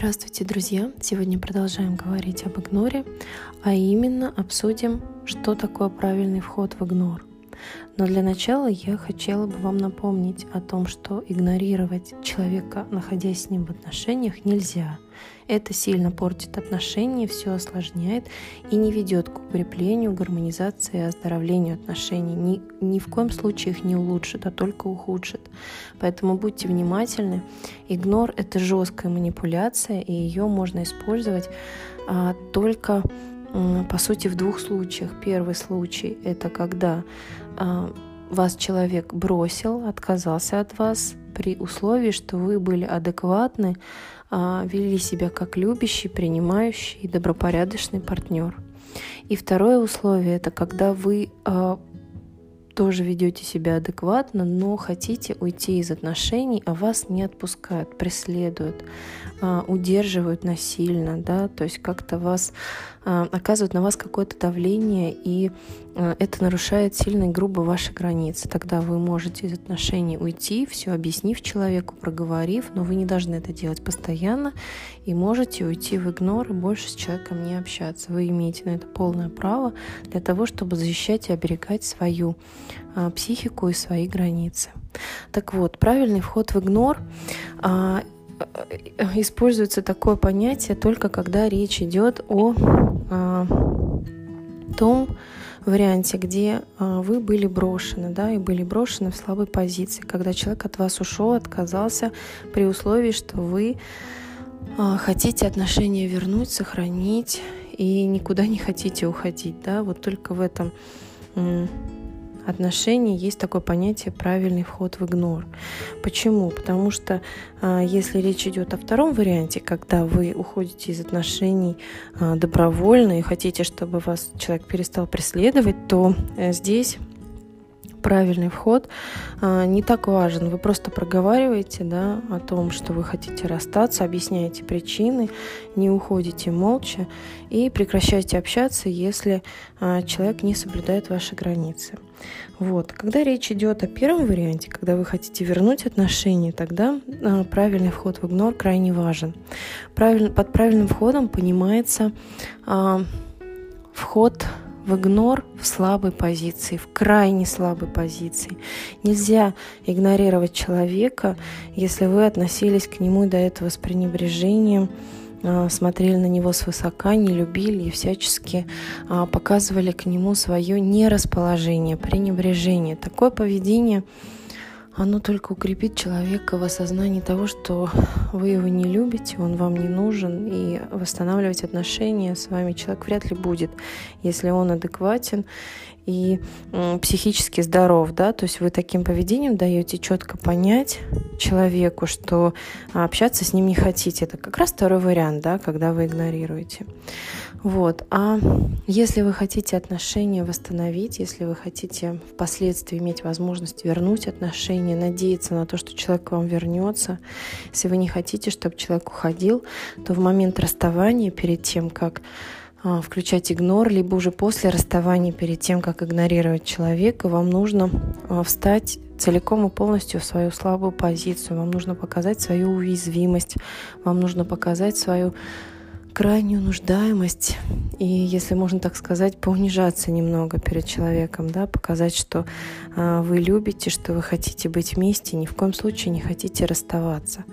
Здравствуйте, друзья! Сегодня продолжаем говорить об игноре, а именно обсудим, что такое правильный вход в игнор. Но для начала я хотела бы вам напомнить о том, что игнорировать человека, находясь с ним в отношениях, нельзя. Это сильно портит отношения, все осложняет и не ведет к укреплению, гармонизации и оздоровлению отношений. Ни, ни в коем случае их не улучшит, а только ухудшит. Поэтому будьте внимательны. Игнор — это жесткая манипуляция, и ее можно использовать а, только по сути, в двух случаях. Первый случай — это когда а, вас человек бросил, отказался от вас при условии, что вы были адекватны, а, вели себя как любящий, принимающий и добропорядочный партнер. И второе условие — это когда вы а, тоже ведете себя адекватно, но хотите уйти из отношений, а вас не отпускают, преследуют, а, удерживают насильно, да, то есть как-то вас а, оказывают на вас какое-то давление, и а, это нарушает сильно и грубо ваши границы. Тогда вы можете из отношений уйти, все объяснив человеку, проговорив, но вы не должны это делать постоянно, и можете уйти в игнор и больше с человеком не общаться. Вы имеете на это полное право для того, чтобы защищать и оберегать свою психику и свои границы. Так вот, правильный вход в игнор Э, используется такое понятие только когда речь идет о а, том варианте, где а, вы были брошены, да, и были брошены в слабой позиции, когда человек от вас ушел, отказался при условии, что вы а, хотите отношения вернуть, сохранить и никуда не хотите уходить, да, вот только в этом отношений есть такое понятие правильный вход в игнор. Почему? Потому что а, если речь идет о втором варианте, когда вы уходите из отношений а, добровольно и хотите, чтобы вас человек перестал преследовать, то э, здесь правильный вход а, не так важен. Вы просто проговариваете да, о том, что вы хотите расстаться, объясняете причины, не уходите молча и прекращаете общаться, если а, человек не соблюдает ваши границы. Вот. Когда речь идет о первом варианте, когда вы хотите вернуть отношения, тогда а, правильный вход в игнор крайне важен. Правиль, под правильным входом понимается вход в игнор в слабой позиции, в крайне слабой позиции. Нельзя игнорировать человека, если вы относились к нему до этого с пренебрежением, а, смотрели на него свысока, не любили и всячески а, показывали к нему свое нерасположение, пренебрежение. Такое поведение оно только укрепит человека в осознании того, что вы его не любите, он вам не нужен, и восстанавливать отношения с вами человек вряд ли будет, если он адекватен и психически здоров, да, то есть вы таким поведением даете четко понять человеку, что общаться с ним не хотите. Это как раз второй вариант, да, когда вы игнорируете. Вот. А если вы хотите отношения восстановить, если вы хотите впоследствии иметь возможность вернуть отношения, надеяться на то, что человек к вам вернется, если вы не хотите, чтобы человек уходил, то в момент расставания, перед тем, как а, включать игнор, либо уже после расставания, перед тем, как игнорировать человека, вам нужно а, встать целиком и полностью в свою слабую позицию. Вам нужно показать свою уязвимость, вам нужно показать свою крайнюю нуждаемость и, если можно так сказать, поунижаться немного перед человеком, да, показать, что э, вы любите, что вы хотите быть вместе, ни в коем случае не хотите расставаться.